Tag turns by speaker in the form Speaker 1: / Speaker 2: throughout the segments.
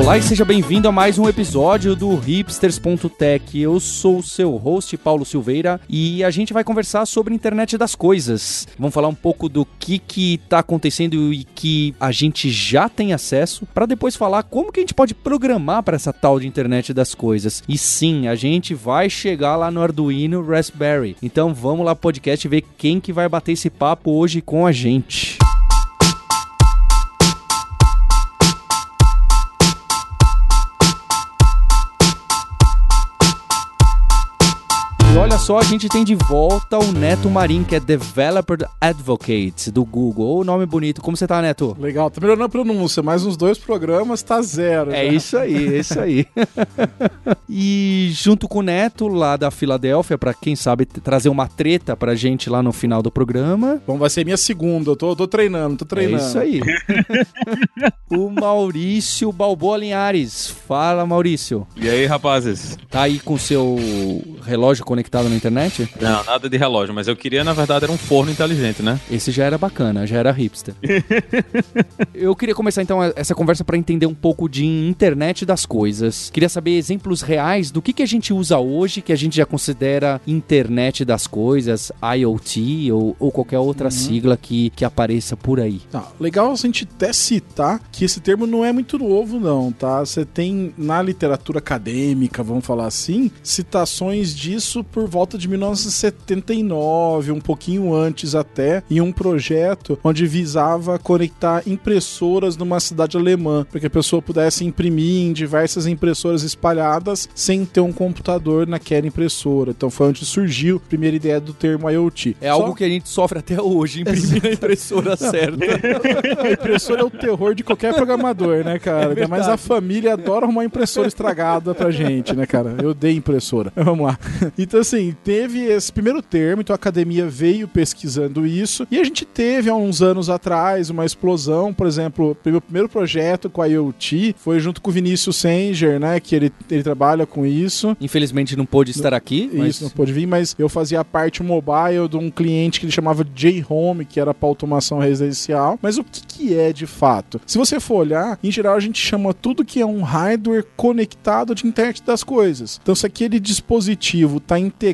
Speaker 1: Olá e seja bem-vindo a mais um episódio do hipsters.tech. Eu sou o seu host Paulo Silveira e a gente vai conversar sobre a internet das coisas. Vamos falar um pouco do que que tá acontecendo e que a gente já tem acesso para depois falar como que a gente pode programar para essa tal de internet das coisas. E sim, a gente vai chegar lá no Arduino Raspberry. Então vamos lá podcast ver quem que vai bater esse papo hoje com a gente. Só, a gente tem de volta o Neto Marim, que é Developer Advocate do Google. Ô, nome bonito. Como você tá, Neto?
Speaker 2: Legal, tá melhorando a pronúncia, mas nos dois programas tá zero.
Speaker 1: É
Speaker 2: já.
Speaker 1: isso aí, é isso aí. e junto com o Neto, lá da Filadélfia, pra quem sabe trazer uma treta pra gente lá no final do programa.
Speaker 2: Bom, vai ser minha segunda, eu tô, tô treinando, tô treinando.
Speaker 1: É isso aí. o Maurício Balboa Linhares. Fala, Maurício.
Speaker 3: E aí, rapazes?
Speaker 1: Tá aí com o seu relógio conectado na internet?
Speaker 3: Não, nada de relógio, mas eu queria, na verdade, era um forno inteligente, né?
Speaker 1: Esse já era bacana, já era hipster. Eu queria começar então essa conversa para entender um pouco de internet das coisas. Queria saber exemplos reais do que, que a gente usa hoje, que a gente já considera internet das coisas, IoT ou, ou qualquer outra sigla que, que apareça por aí.
Speaker 2: Tá, legal a gente até citar que esse termo não é muito novo, não, tá? Você tem na literatura acadêmica, vamos falar assim, citações disso por volta de 1979, um pouquinho antes até, em um projeto onde visava conectar impressoras numa cidade alemã, para que a pessoa pudesse imprimir em diversas impressoras espalhadas sem ter um computador naquela impressora. Então foi onde surgiu a primeira ideia do termo IoT.
Speaker 1: É algo que a gente sofre até hoje, imprimir a impressora certa.
Speaker 2: A impressora é o terror de qualquer programador, né, cara? Ainda mais a família adora arrumar impressora estragada pra gente, né, cara? Eu odeio impressora. Vamos lá. Então, assim, teve esse primeiro termo, então a academia veio pesquisando isso, e a gente teve há uns anos atrás uma explosão, por exemplo, o meu primeiro projeto com a IoT foi junto com o Vinícius Sanger, né, que ele, ele trabalha com isso.
Speaker 1: Infelizmente não pôde estar aqui, mas
Speaker 2: Isso, não pôde vir, mas eu fazia parte mobile de um cliente que ele chamava J-Home, que era para automação residencial. Mas o que, que é de fato? Se você for olhar, em geral a gente chama tudo que é um hardware conectado de internet das coisas. Então, se aquele dispositivo está integrado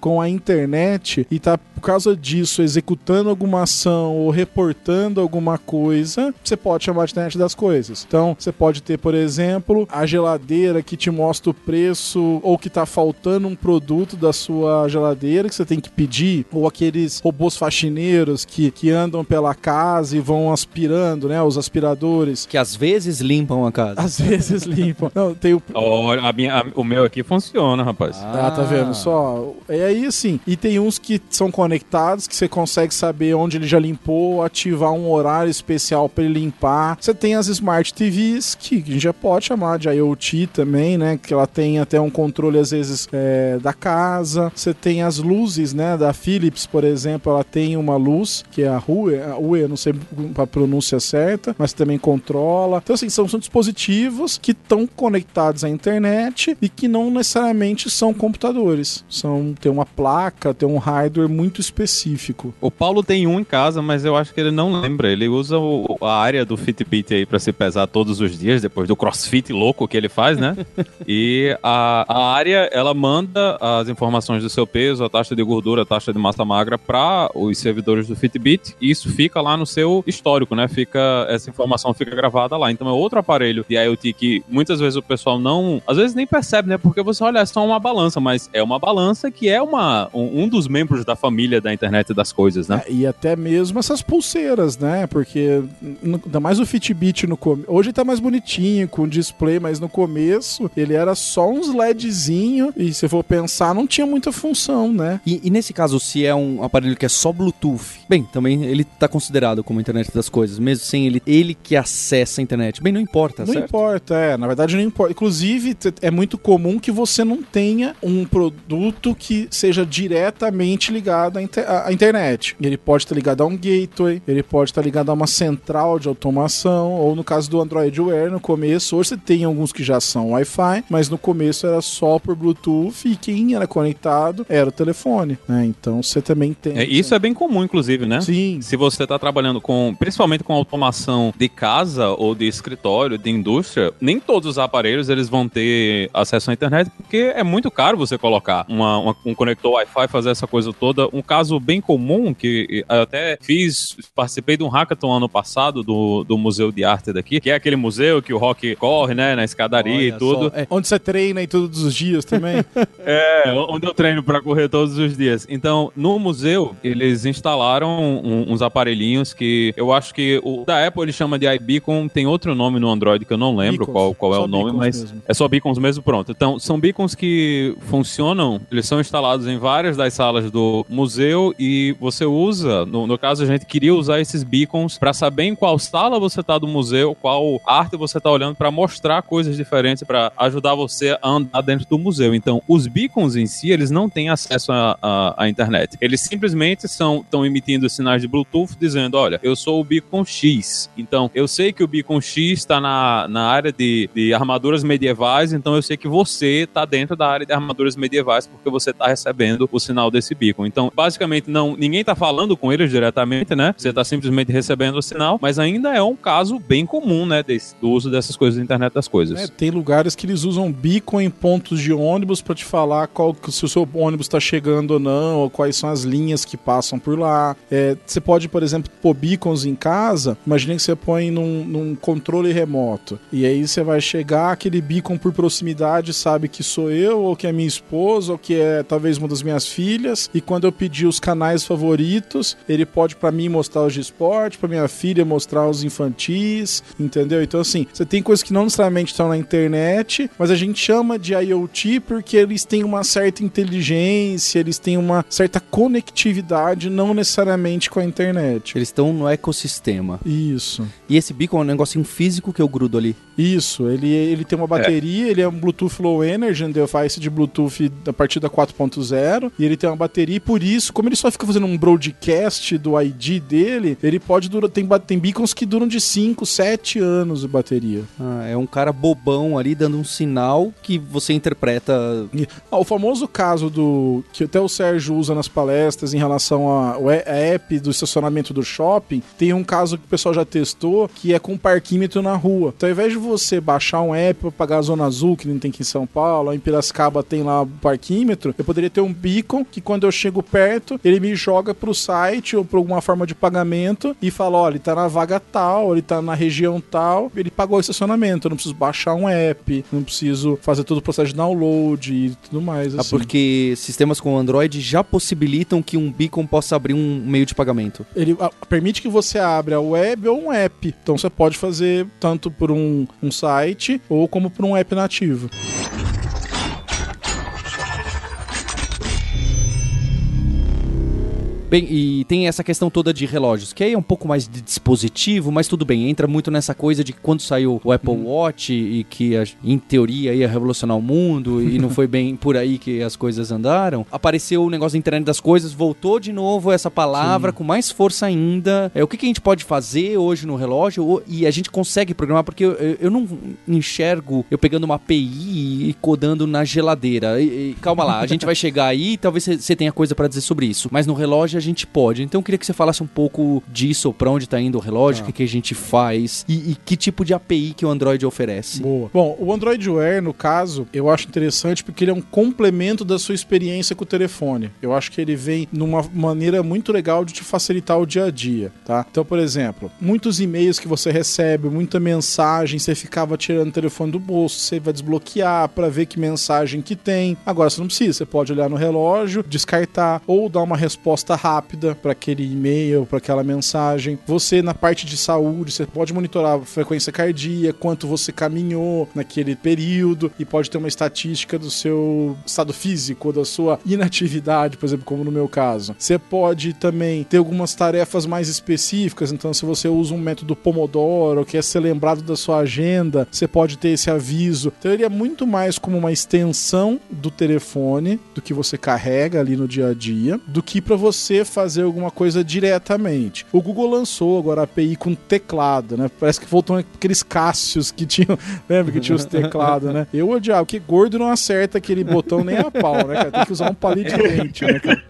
Speaker 2: com a internet e está, por causa disso, executando alguma ação ou reportando alguma coisa, você pode chamar de internet das coisas. Então, você pode ter, por exemplo, a geladeira que te mostra o preço ou que tá faltando um produto da sua geladeira que você tem que pedir, ou aqueles robôs faxineiros que, que andam pela casa e vão aspirando, né? Os aspiradores.
Speaker 1: que às vezes limpam a casa.
Speaker 2: Às vezes limpam. Não, tem o.
Speaker 3: Olha, a minha, a- o meu aqui funciona, rapaz.
Speaker 2: Ah, tá vendo só? É aí assim. E tem uns que são conectados, que você consegue saber onde ele já limpou, ativar um horário especial para ele limpar. Você tem as Smart TVs, que a gente já pode chamar de IoT também, né? Que ela tem até um controle, às vezes, é, da casa. Você tem as luzes, né? Da Philips, por exemplo, ela tem uma luz, que é a Hue, a eu não sei a pronúncia certa, mas também controla. Então, assim, são, são dispositivos que estão conectados à internet e que não necessariamente são computadores. São, tem uma placa, tem um hardware muito específico.
Speaker 3: O Paulo tem um em casa, mas eu acho que ele não lembra. Ele usa o- a área do Fitbit aí pra se pesar todos os dias, depois do crossfit louco que ele faz, né? e a, a área, ela manda as informações do seu peso, a taxa de gordura, a taxa de massa magra para os servidores do Fitbit. E isso fica lá no seu histórico, né? Fica, essa informação fica gravada lá. Então é outro aparelho de IoT que muitas vezes o pessoal não, às vezes nem percebe, né? Porque você olha, é só uma balança, mas é uma balança que é uma, um, um dos membros da família da internet das coisas, né?
Speaker 2: É, e até mesmo essas pulseiras, né? Porque no- ainda mais o Fitbit no começo. Hoje tá mais bonitinho, com display, mas no começo ele era só uns LEDzinho e se for pensar, não tinha muita função, né?
Speaker 1: E, e nesse caso, se é um aparelho que é só Bluetooth, bem, também ele tá considerado como internet das coisas, mesmo sem ele, ele que acessa a internet. Bem, não importa,
Speaker 2: não
Speaker 1: certo?
Speaker 2: importa, é. Na verdade, não importa. Inclusive, é muito comum que você não tenha um produto produto que seja diretamente ligado à, inter à internet. Ele pode estar ligado a um gateway, ele pode estar ligado a uma central de automação, ou no caso do Android Wear, no começo, hoje você tem alguns que já são Wi-Fi, mas no começo era só por Bluetooth e quem era conectado era o telefone. Né? Então você também tem.
Speaker 3: É, isso é bem comum, inclusive, né?
Speaker 2: Sim.
Speaker 3: Se você está trabalhando com, principalmente com automação de casa ou de escritório, de indústria, nem todos os aparelhos eles vão ter acesso à internet, porque é muito caro você colocar uma, uma, um conector Wi-Fi, fazer essa coisa toda. Um caso bem comum que eu até fiz, participei de um hackathon ano passado do, do Museu de Arte daqui, que é aquele museu que o rock corre, né, na escadaria Olha e tudo.
Speaker 2: É. Onde você treina e todos os dias também.
Speaker 3: é, onde eu treino para correr todos os dias. Então, no museu, eles instalaram um, uns aparelhinhos que eu acho que o da Apple ele chama de iBeacon, tem outro nome no Android que eu não lembro beacons. qual, qual é o nome, mas mesmo. é só beacons mesmo, pronto. Então, são beacons que funcionam, eles são instalados em várias das salas do museu e você usa, no, no caso a gente queria usar esses beacons para saber em qual sala você tá do museu, qual arte você tá olhando para mostrar coisas diferentes para ajudar você a andar dentro do museu. Então, os beacons em si, eles não têm acesso à internet. Eles simplesmente são estão emitindo sinais de Bluetooth dizendo, olha, eu sou o beacon X. Então, eu sei que o beacon X está na, na área de, de armaduras medievais, então eu sei que você está dentro da área de armaduras medievais porque você está recebendo o sinal desse beacon. Então, basicamente, não ninguém está falando com eles diretamente, né? Você está simplesmente recebendo o sinal, mas ainda é um caso bem comum, né, desse, do uso dessas coisas da internet das coisas.
Speaker 2: É, tem lugares que eles usam beacon em pontos de ônibus para te falar qual se o seu ônibus está chegando ou não, ou quais são as linhas que passam por lá. É, você pode, por exemplo, pôr beacons em casa. Imagina que você põe num, num controle remoto. E aí você vai chegar, aquele beacon por proximidade sabe que sou eu, ou que é minha esposa, ou que é talvez uma das minhas filhas. E quando eu pedir os canais favoritos, ele pode para mim mostrar os de esporte, para minha filha mostrar os infantis, entendeu? Então, assim, você tem coisas que não necessariamente estão na internet, mas a gente chama de IoT porque eles têm uma certa inteligência, eles têm uma certa conectividade, não necessariamente com a internet.
Speaker 1: Eles estão no ecossistema.
Speaker 2: Isso.
Speaker 1: E esse beacon é um negocinho físico que eu grudo ali.
Speaker 2: Isso, ele, ele tem uma bateria, é. ele é um Bluetooth Low Energy, interface de Bluetooth a partir da 4.0, e ele tem uma bateria, e por isso, como ele só fica fazendo um broadcast do ID dele, ele pode durar, tem, tem beacons que duram de 5, 7 anos de bateria.
Speaker 1: Ah, é um cara bobão ali dando um sinal que você interpreta.
Speaker 2: E, ah, o famoso caso do que até o Sérgio usa nas palestras em relação ao app do estacionamento do shopping, tem um caso que o pessoal já testou que é com parquímetro na rua. Então, ao invés de você baixar um app para pagar a zona azul, que não tem aqui em São Paulo, em Piracicaba tem lá o parquímetro, eu poderia ter um beacon que quando eu chego perto, ele me joga pro site ou pra alguma forma de pagamento e fala: olha, ele tá na vaga tal, ele tá na região tal, ele pagou o estacionamento, eu não preciso baixar um app, não preciso fazer todo o processo de download e tudo mais.
Speaker 1: Ah, assim. Ah, porque sistemas com Android já possibilitam que um beacon possa abrir um meio de pagamento.
Speaker 2: Ele a, permite que você abra a web ou um app. Então você pode fazer tanto por um, um site ou como por um app nativo.
Speaker 1: Bem, e tem essa questão toda de relógios, que aí é um pouco mais de dispositivo, mas tudo bem, entra muito nessa coisa de que quando saiu o Apple hum. Watch e que em teoria ia revolucionar o mundo e não foi bem por aí que as coisas andaram, apareceu o negócio da internet das coisas, voltou de novo essa palavra Sim. com mais força ainda. É, o que, que, a gente pode fazer hoje no relógio e a gente consegue programar, porque eu, eu não enxergo eu pegando uma API e codando na geladeira. E, e, calma lá, a gente vai chegar aí, talvez você tenha coisa para dizer sobre isso, mas no relógio a gente pode. Então eu queria que você falasse um pouco disso, para onde está indo o relógio, o ah. que, que a gente faz e, e, que tipo de API que o Android oferece.
Speaker 2: Boa. Bom, o Android Wear, no caso, eu acho interessante porque ele é um complemento da sua experiência com o telefone. Eu acho que ele vem numa maneira muito legal de te facilitar o dia a dia, tá? Então, por exemplo, muitos e-mails que você recebe, muita mensagem, você ficava tirando o telefone do bolso, você vai desbloquear para ver que mensagem que tem. Agora você não precisa, você pode olhar no relógio, descartar ou dar uma resposta rápida rápida para aquele e-mail, para aquela mensagem. Você na parte de saúde, você pode monitorar a frequência cardíaca, quanto você caminhou naquele período e pode ter uma estatística do seu estado físico, da sua inatividade, por exemplo, como no meu caso. Você pode também ter algumas tarefas mais específicas, então se você usa um método Pomodoro, quer ser lembrado da sua agenda, você pode ter esse aviso. Então ele é muito mais como uma extensão do telefone, do que você carrega ali no dia a dia, do que para você fazer alguma coisa diretamente. O Google lançou agora a API com teclado, né? Parece que voltou aqueles Cássios que tinham, lembra que tinha os teclados, né? Eu odiava, porque gordo não acerta aquele botão nem a pau, né, cara? Tem que usar um palito de dente, né, cara?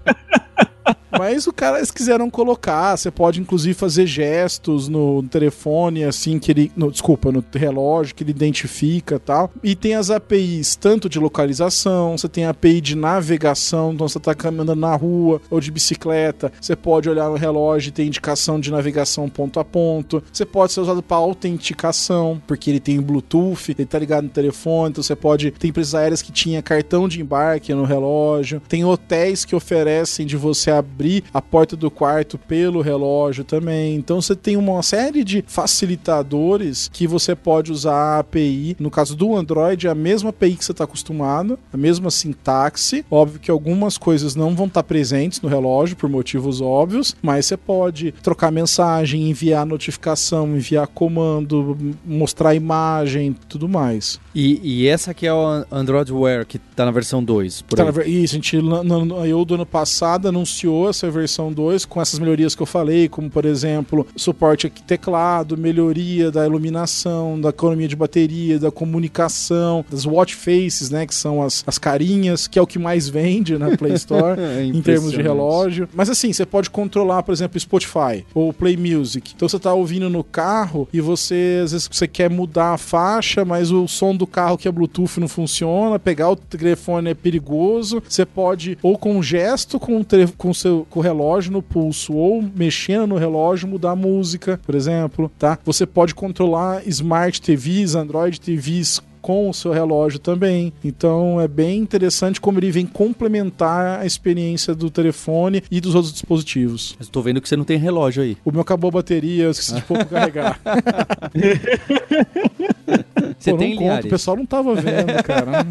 Speaker 2: Mas o cara, eles quiseram colocar. Você pode, inclusive, fazer gestos no telefone, assim, que ele. No, desculpa, no relógio, que ele identifica tal. E tem as APIs tanto de localização, você tem a API de navegação, então você tá caminhando na rua ou de bicicleta. Você pode olhar no relógio e ter indicação de navegação ponto a ponto. Você pode ser usado para autenticação, porque ele tem Bluetooth, ele tá ligado no telefone, então você pode. Tem empresas aéreas que tinha cartão de embarque no relógio. Tem hotéis que oferecem de você abrir a porta do quarto pelo relógio também. Então você tem uma série de facilitadores que você pode usar a API. No caso do Android, é a mesma API que você está acostumado, a mesma sintaxe. Óbvio que algumas coisas não vão estar presentes no relógio por motivos óbvios, mas você pode trocar mensagem, enviar notificação, enviar comando, mostrar imagem, tudo mais.
Speaker 1: E, e essa aqui é o Android Wear, que está na versão 2. Por
Speaker 2: Tá na Isso, a gente, eu do ano passado anunciou essa versão 2 com essas melhorias que eu falei, como por exemplo, suporte aqui teclado, melhoria da iluminação, da economia de bateria, da comunicação, das watch faces, né, que são as, as carinhas, que é o que mais vende na Play Store.
Speaker 1: É
Speaker 2: em termos de relógio. Mas assim, você pode controlar, por exemplo, Spotify ou Play Music. Então você tá ouvindo no carro e você, às vezes, você quer mudar a faixa, mas o som do carro que é Bluetooth não funciona, pegar o telefone é perigoso. Você pode, ou com um gesto com o, com o com o relógio no pulso, ou mexendo no relógio, mudar a música, por exemplo, tá? Você pode controlar Smart TVs, Android TVs com o seu relógio também. Então é bem interessante como ele vem complementar a experiência do telefone e dos outros dispositivos.
Speaker 1: Mas tô vendo que você não tem relógio aí.
Speaker 2: O meu acabou a bateria, eu esqueci de pouco carregar.
Speaker 1: Você
Speaker 2: Pô,
Speaker 1: tem,
Speaker 2: não conta, o pessoal não tava vendo, cara.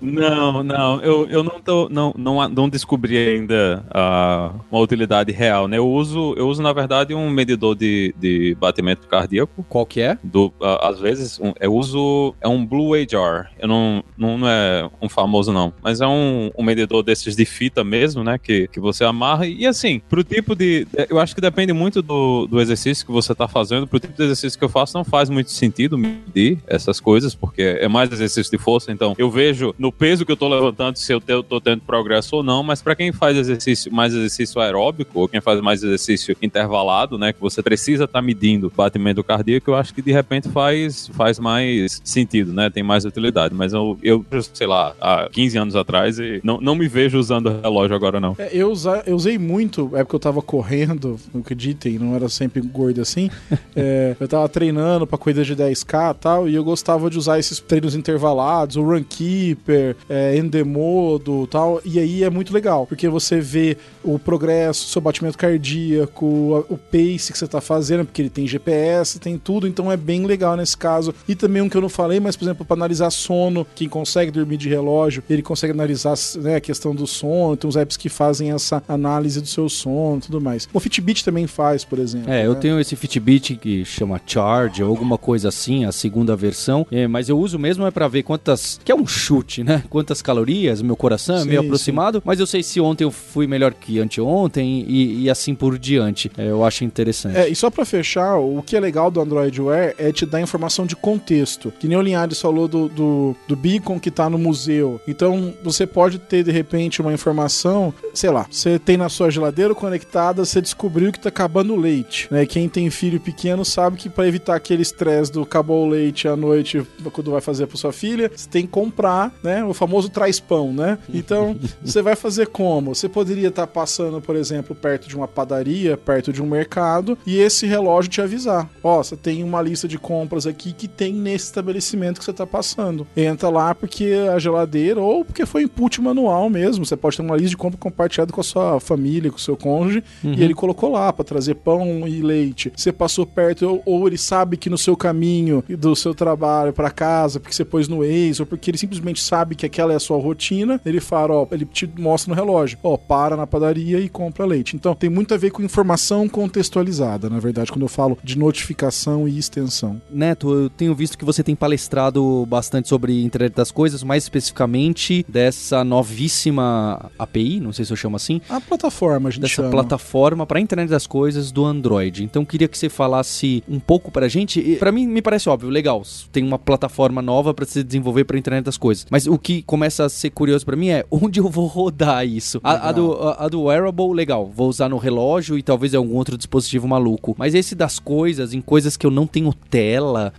Speaker 3: Não, não, eu, eu não, tô, não, não, não descobri ainda ah, uma utilidade real, né? Eu uso, eu uso, na verdade, um medidor de, de batimento cardíaco.
Speaker 1: Qual que é?
Speaker 3: Do, ah, às vezes, um- eu uso. É um Blue Jar. Eu não, não, não é um famoso, não. Mas é um, um medidor desses de fita mesmo, né? Que, que você amarra. E assim, pro tipo de. Eu acho que depende muito do, do exercício que você tá fazendo. Pro tipo de exercício que eu faço, não faz muito sentido medir essas coisas, porque é mais exercício de força. Então, eu vejo no peso que eu tô levantando se eu tô tendo progresso ou não. Mas para quem faz exercício, mais exercício aeróbico, ou quem faz mais exercício intervalado, né? Que você precisa estar medindo o batimento cardíaco, eu acho que de repente faz, faz mais sentido, né? Tem mais utilidade. Mas eu, eu, sei lá, há 15 anos atrás, e não, não me vejo usando relógio agora, não.
Speaker 2: É, eu, usa- eu usei muito, é porque eu tava correndo, não acreditem, não era sempre gordo assim. É, eu tava treinando pra corrida de 10k e tal, e eu gostava de usar esses treinos intervalados, o Runkeeper, é, Endemodo e tal, e aí é muito legal, porque você vê o progresso, seu batimento cardíaco, o pace que você tá fazendo, porque ele tem GPS, tem tudo, então é bem legal nesse caso. E também um que eu não falei, mas por exemplo, para analisar sono, quem consegue dormir de relógio, ele consegue analisar né, a questão do sono, tem uns apps que fazem essa análise do seu sono e tudo mais. O Fitbit também faz, por exemplo.
Speaker 1: É, eu
Speaker 2: né?
Speaker 1: tenho esse Fitbit que chama Charge ou alguma coisa assim, a segunda versão. É, mas eu uso mesmo é pra ver quantas. Que é um chute, né? Quantas calorias, meu coração é
Speaker 2: Sim,
Speaker 1: meio aproximado. Mas eu sei se ontem eu fui melhor que anteontem e, e assim por diante. É, eu acho interessante.
Speaker 2: É, e só pra fechar, o que é legal do Android Wear é te dar informação de contexto. Que nem o Linhares falou do, do, do beacon que tá no museu. Então, você pode ter, de repente, uma informação, sei lá, você tem na sua geladeira conectada, você descobriu que tá acabando o leite. Né? Quem tem filho pequeno sabe que para evitar aquele estresse do acabou o leite à noite, quando vai fazer pra sua filha, você tem que comprar, né? O famoso traz pão, né? Então, você vai fazer como? Você poderia estar passando, por exemplo, perto de uma padaria, perto de um mercado, e esse relógio te avisar: ó, você tem uma lista de compras aqui que tem nesse estabelecimento que você está passando. Entra lá porque a geladeira ou porque foi input manual mesmo. Você pode ter uma lista de compra compartilhada com a sua família, com o seu cônjuge, uhum. e ele colocou lá para trazer pão e leite. Você passou perto ou, ele sabe que no seu caminho do seu trabalho para casa, porque você pôs no Waze, ou porque ele simplesmente sabe que aquela é a sua rotina, ele fala, ó, ele te mostra no relógio, ó, para na padaria e compra leite. Então tem muito a ver com informação contextualizada, na verdade, quando eu falo de notificação e extensão.
Speaker 1: Neto, eu tenho visto que você tem palestrado bastante sobre internet das coisas, mais especificamente dessa novíssima API, não sei se eu chamo assim.
Speaker 2: A plataforma, a gente
Speaker 1: Dessa
Speaker 2: chama.
Speaker 1: plataforma para internet das coisas do Android. Então queria que você falasse um pouco pra gente. Para mim me parece óbvio, legal, tem uma plataforma nova para se desenvolver para internet das coisas. Mas o que começa a ser curioso para mim é onde eu vou rodar isso. A, a, do, a, a, do wearable, legal, vou usar no relógio e talvez em algum outro dispositivo maluco. Mas esse das coisas, em coisas que eu não tenho tela,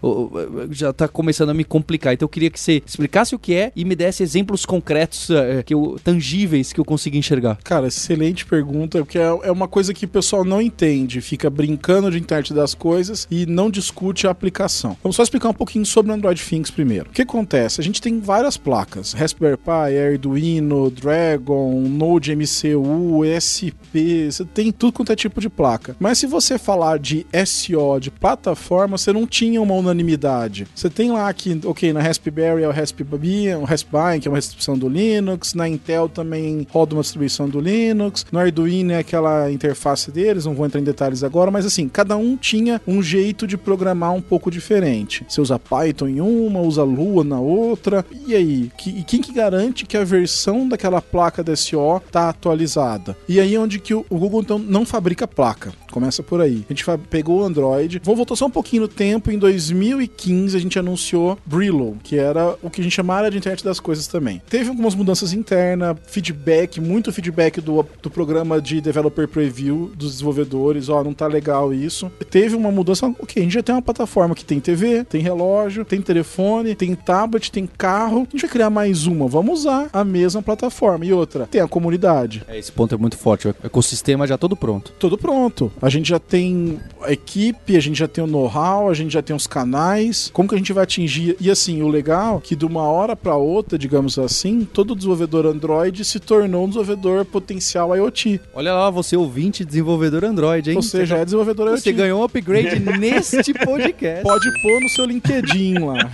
Speaker 1: já tá começando a me complicar. Então eu queria que você explicasse o que é e me desse exemplos concretos, uh, que eu, tangíveis, que eu consiga enxergar.
Speaker 2: Cara, excelente pergunta, porque é, é uma coisa que o pessoal não entende, fica brincando de internet das coisas e não discute a aplicação. Vamos só explicar um pouquinho sobre o Android Things primeiro. O que acontece? A gente tem várias placas: Raspberry Pi, Arduino, Dragon, Node MCU, SP, você tem tudo quanto é tipo de placa. Mas se você falar de SO, de plataforma, você não tinha uma unanimidade. Você tem lá que, ok, na Raspberry é o Raspberry, o Raspberry, que é uma distribuição do Linux, na Intel também roda uma distribuição do Linux, no Arduino é aquela interface deles, não vou entrar em detalhes agora, mas assim, cada um tinha um jeito de programar um pouco diferente. Você usa Python em uma, usa Lua na outra, e aí? Que, e quem que garante que a versão daquela placa DSO tá atualizada? E aí é onde que o, o Google então não fabrica placa. Começa por aí. A gente pegou o Android. Vamos voltar só um pouquinho no tempo. Em 2015, a gente anunciou Brillo, que era o que a gente chamava de internet das coisas também. Teve algumas mudanças internas, feedback, muito feedback do, do programa de developer preview dos desenvolvedores. Ó, oh, não tá legal isso. Teve uma mudança. Ok, a gente já tem uma plataforma que tem TV, tem relógio, tem telefone, tem tablet, tem carro. A gente vai criar mais uma. Vamos usar a mesma plataforma. E outra, tem a comunidade.
Speaker 1: É, esse ponto é muito forte. O ecossistema já todo pronto.
Speaker 2: Todo pronto. A gente já tem a equipe, a gente já tem o know-how, a gente já tem os canais. Como que a gente vai atingir? E assim, o legal é que de uma hora para outra, digamos assim, todo desenvolvedor Android se tornou um desenvolvedor potencial IoT.
Speaker 1: Olha lá, você ouvinte desenvolvedor Android, hein?
Speaker 2: Você, já é desenvolvedor
Speaker 1: IoT. Você ganhou um upgrade neste podcast.
Speaker 2: Pode pôr no seu LinkedIn lá.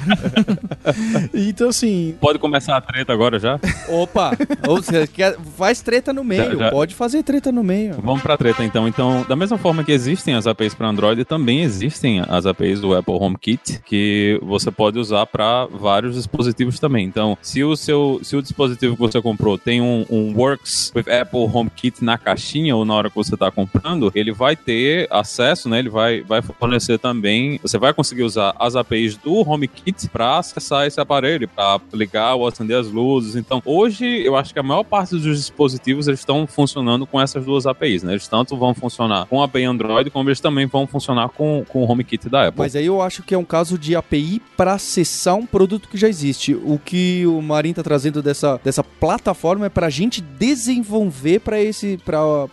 Speaker 2: então assim,
Speaker 3: pode começar a treta agora já?
Speaker 1: Opa, ou você quer faz treta no meio, já, já. pode fazer treta no meio.
Speaker 3: Vamos pra treta então. Então, da mesma forma que existem as APIs para Android, também existem as APIs do Apple HomeKit que você pode usar para vários dispositivos também. Então, se o seu se o dispositivo que você comprou tem um, um Works with Apple HomeKit na caixinha ou na hora que você está comprando, ele vai ter acesso, né? Ele vai vai fornecer também. Você vai conseguir usar as APIs do HomeKit para acessar esse aparelho, para ligar ou acender as luzes. Então, hoje eu acho que a maior parte dos dispositivos eles estão funcionando com essas duas APIs, né? Eles tanto vão funcionar com a API Android, como eles também vão funcionar com, com o HomeKit da Apple.
Speaker 1: Mas aí eu acho que é um caso de API para acessar um produto que já existe. O que o Marin tá trazendo dessa, dessa plataforma é para a gente desenvolver para esse,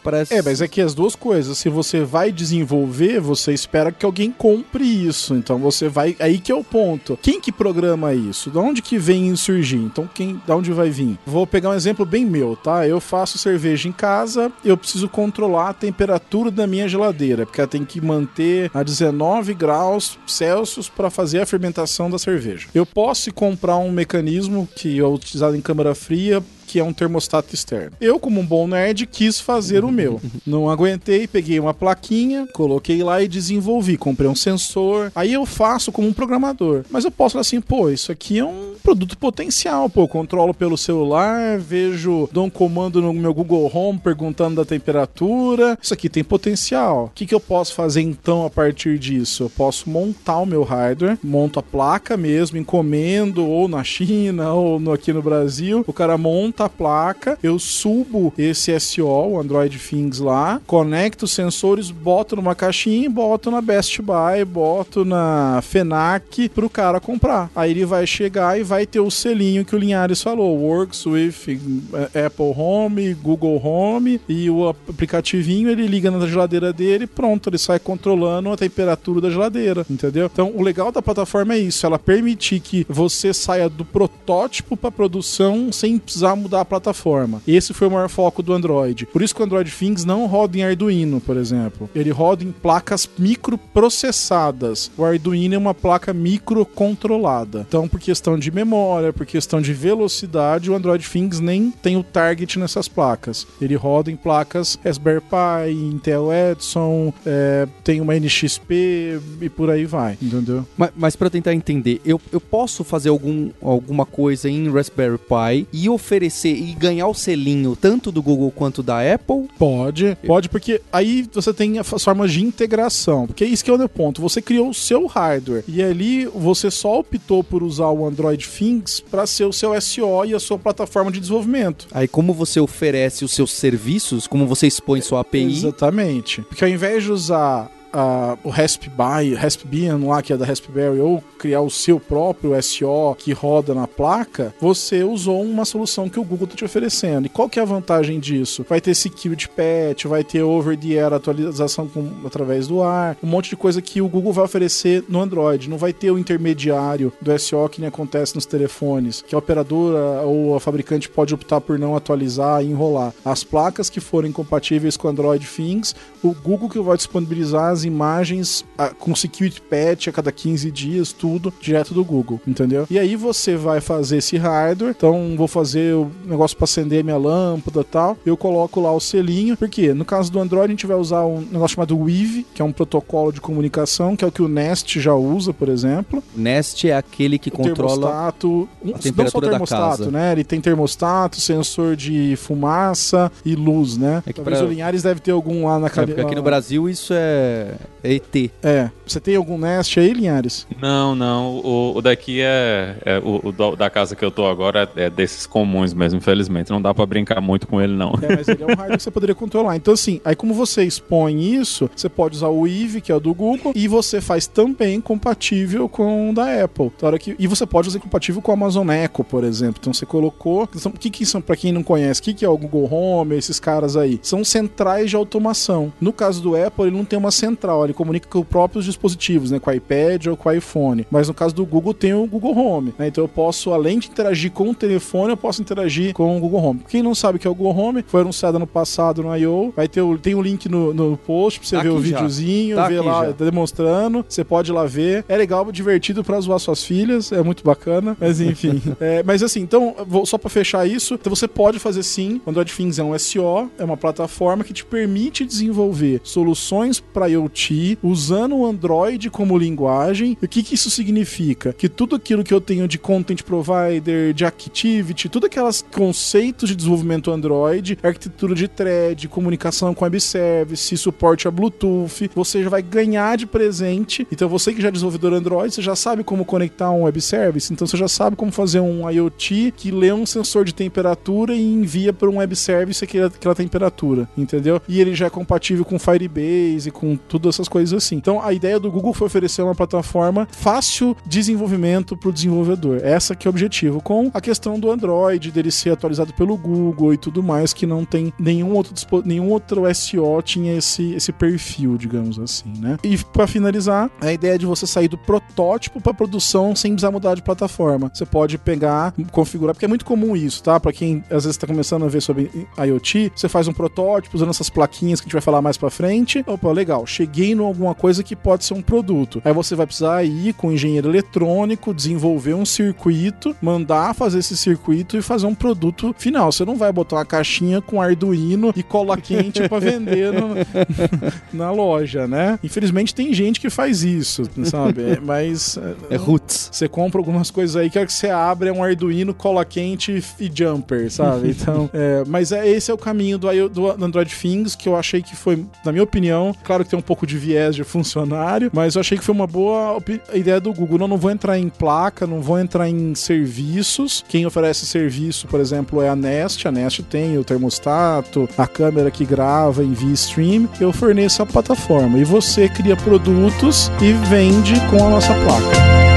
Speaker 1: para esse...
Speaker 2: É, mas é que as duas coisas. Se você vai desenvolver, você espera que alguém compre isso. Então você vai. Aí que é o ponto. Quem que programa isso? De onde que vem surgir? Então quem, da onde vai vir? Vou pegar um exemplo bem meu, tá? Eu faço cerveja em casa, eu preciso controlar a temperatura da minha geladeira, porque ela tem que manter a 19 graus Celsius para fazer a fermentação da cerveja. Eu posso comprar um mecanismo que é utilizado em câmara fria que é um termostato externo. Eu, como um bom nerd, quis fazer o meu. Não aguentei, peguei uma plaquinha, coloquei lá e desenvolvi. Comprei um sensor. Aí eu faço como um programador. Mas eu posso falar assim, pô, isso aqui é um produto potencial. Pô, eu controlo pelo celular, vejo, dou um comando no meu Google Home perguntando da temperatura. Isso aqui tem potencial. O que, que eu posso fazer então a partir disso? Eu posso montar o meu hardware, monto a placa mesmo, encomendo ou na China ou no, aqui no Brasil. O cara monta a placa, eu subo esse SO, o Android Things lá, conecto os sensores, boto numa caixinha e boto na Best Buy, boto na FENAC pro cara comprar. Aí ele vai chegar e vai ter o selinho que o Linhares falou, Works with eh, Apple Home, Google Home e o aplicativinho ele liga na geladeira dele, pronto, ele sai controlando a temperatura da geladeira, entendeu? Então, o legal da plataforma é isso, ela permitir que você saia do protótipo para produção sem precisar mudar a plataforma. Esse foi o maior foco do Android. Por isso que o Android Things não roda em Arduino, por exemplo. Ele roda em placas microprocessadas. O Arduino é uma placa microcontrolada. Então, por questão de memória, por questão de velocidade, o Android Things nem tem o target nessas placas. Ele roda em placas Raspberry Pi, Intel Edison, é, tem uma NXP e por aí vai, entendeu?
Speaker 1: Mas, mas para tentar entender, eu, eu posso fazer algum, alguma coisa em Raspberry Pi e oferecer e ganhar o selinho tanto do Google quanto da Apple?
Speaker 2: Pode, pode, porque aí você tem as formas de integração. Porque é isso que é o meu ponto. Você criou o seu hardware e ali você só optou por usar o Android Things para ser o seu SO e a sua plataforma de desenvolvimento.
Speaker 1: Aí, como você oferece os seus serviços, como você expõe sua API.
Speaker 2: Exatamente. Porque ao invés de usar uh, o Raspberry, Raspbian lá, que é da Raspberry, ou criar o seu próprio SO que roda na placa, você usou uma solução que o Google está te oferecendo. E qual que é a vantagem disso? Vai ter security patch, vai ter over-the-air atualização com, através do ar, um monte de coisa que o Google vai oferecer no Android. Não vai ter o intermediário do SO que nem acontece nos telefones, que a operadora ou a fabricante pode optar por não atualizar e enrolar. As placas que forem compatíveis com Android Things, o Google que vai disponibilizar as imagens a, com security patch a cada 15 dias, tudo direto do Google, entendeu? E aí você vai fazer esse hardware, então vou fazer o negócio para acender minha lâmpada e tal, eu coloco lá o selinho, porque no caso do Android a gente vai usar um negócio chamado Weave, que é um protocolo de comunicação, que é o que o Nest já usa, por exemplo.
Speaker 1: Nest é aquele que
Speaker 2: o
Speaker 1: controla
Speaker 2: termostato,
Speaker 1: a temperatura
Speaker 2: não só o
Speaker 1: da
Speaker 2: termostato,
Speaker 1: casa.
Speaker 2: né? Ele tem termostato, sensor de fumaça e luz, né?
Speaker 1: É que
Speaker 2: Talvez
Speaker 1: pra-
Speaker 2: o Linhares deve ter algum lá na
Speaker 1: É, porque aqui no Brasil isso é, é ET.
Speaker 2: É. Você tem algum Nest aí, Linhares?
Speaker 3: Não, não. O, o daqui é. é o, o da casa que eu tô agora é desses comuns mesmo, infelizmente. Não dá pra brincar muito com ele, não.
Speaker 2: É, mas ele é um hardware que você poderia controlar. Então, assim, aí como você expõe isso, você pode usar o Eve, que é o do Google, e você faz também compatível com o da Apple. Então, hora que, e você pode fazer compatível com o Amazon Echo, por exemplo. Então, você colocou. O que, que são, pra quem não conhece, o que, que é o Google Home, esses caras aí? São centrais de automação. No caso do Apple, ele não tem uma central, ele comunica com os próprios dispositivos, né? Com o iPad ou com o iPhone. Mas no caso do Google, tem o Google Home. né? Então, eu posso, além de interagir com o telefone, eu posso interagir com o Google Home. Quem não sabe o que é o Google Home, foi anunciado ano passado no I.O. Vai ter o, tem o link no, no post pra você
Speaker 1: Tá
Speaker 2: ver o videozinho,
Speaker 1: Tá
Speaker 2: ver lá
Speaker 1: já.
Speaker 2: demonstrando. Você pode ir lá ver. É legal, divertido pra zoar suas filhas, é muito bacana. Mas enfim. É, mas assim, então, vou- só pra fechar isso, então você pode fazer sim. O Android Things é um SO, é uma plataforma que te permite desenvolver soluções para IoT usando o Android como linguagem. E o que, que isso significa? Que tudo aquilo que eu tenho de content provider, de activity, tudo aqueles conceitos de desenvolvimento Android, arquitetura de thread, comunicação com web service, suporte a Bluetooth, você já vai ganhar de presente. Então você que já é desenvolvedor Android, você já sabe como conectar um web service, então você já sabe como fazer um IoT que lê um sensor de temperatura e envia para um web service aquela, aquela temperatura, entendeu? E ele já é compatível com Firebase, com todas essas coisas assim. Então a ideia do Google foi oferecer uma plataforma fácil desenvolvimento para o desenvolvedor. Essa que é o objetivo, com a questão do Android, dele ser atualizado pelo Google e tudo mais, que não tem nenhum outro, nenhum outro SO tinha esse, esse perfil, digamos assim, né? E para finalizar, a ideia de você sair do protótipo para produção sem precisar mudar de plataforma. Você pode pegar, configurar, porque é muito comum isso, tá? Para quem às vezes está começando a ver sobre IoT, você faz um protótipo usando essas plaquinhas que a gente vai falar mais para frente. Opa, legal, cheguei em alguma coisa que pode ser um produto. Aí você vai precisar ir com engenheiro eletrônico, desenvolver um circuito, mandar fazer esse circuito e fazer um produto final. Você não vai botar uma caixinha com Arduino e cola quente para vender no- na loja, né? Infelizmente tem gente que faz isso, sabe? É, Mas
Speaker 1: É roots.
Speaker 2: você compra algumas coisas aí que hora que você abre é um Arduino, cola quente e jumper, sabe? Então, é, mas é, esse é o caminho do, do Android Things que eu achei que foi, na minha opinião, claro que tem um pouco pouco de viés de funcionário, mas eu achei que foi uma boa ideia do Google. Não, não vou entrar em placa, não vou entrar em serviços. Quem oferece serviço, por exemplo, é a Nest. A Nest tem o termostato, a câmera que grava, envia stream. Eu forneço a plataforma. E você cria produtos e vende com a nossa placa.